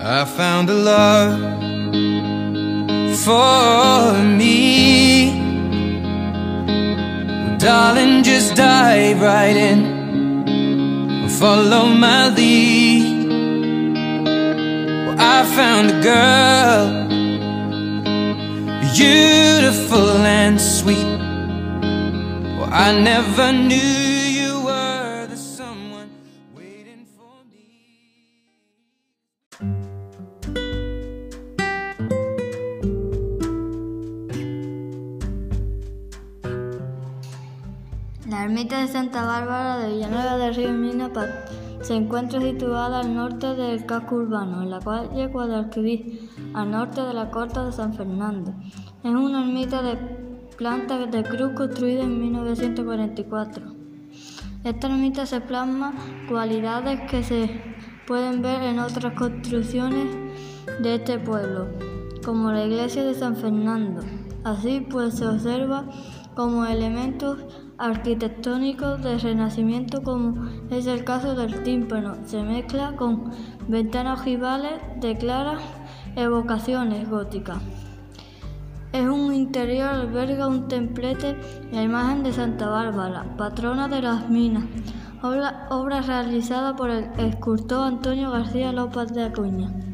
I found a love for me. Well, darling, just dive right in. Follow my lead. Well, I found a girl, beautiful and sweet. Well, I never knew you were the someone La ermita de Santa Bárbara de Villanueva del Río Mina se encuentra situada al norte del casco urbano, en la calle Guadalquivir, al norte de la Corte de San Fernando. Es una ermita de planta de cruz construida en 1944. Esta ermita se plasma cualidades que se pueden ver en otras construcciones de este pueblo, como la iglesia de San Fernando. Así pues se observa como elementos arquitectónicos del Renacimiento, como es el caso del tímpano, se mezcla con ventanas ojivales de claras evocaciones góticas. Es un interior alberga un templete la imagen de Santa Bárbara, patrona de las minas, obra realizada por el escultor Antonio García López de Acuña.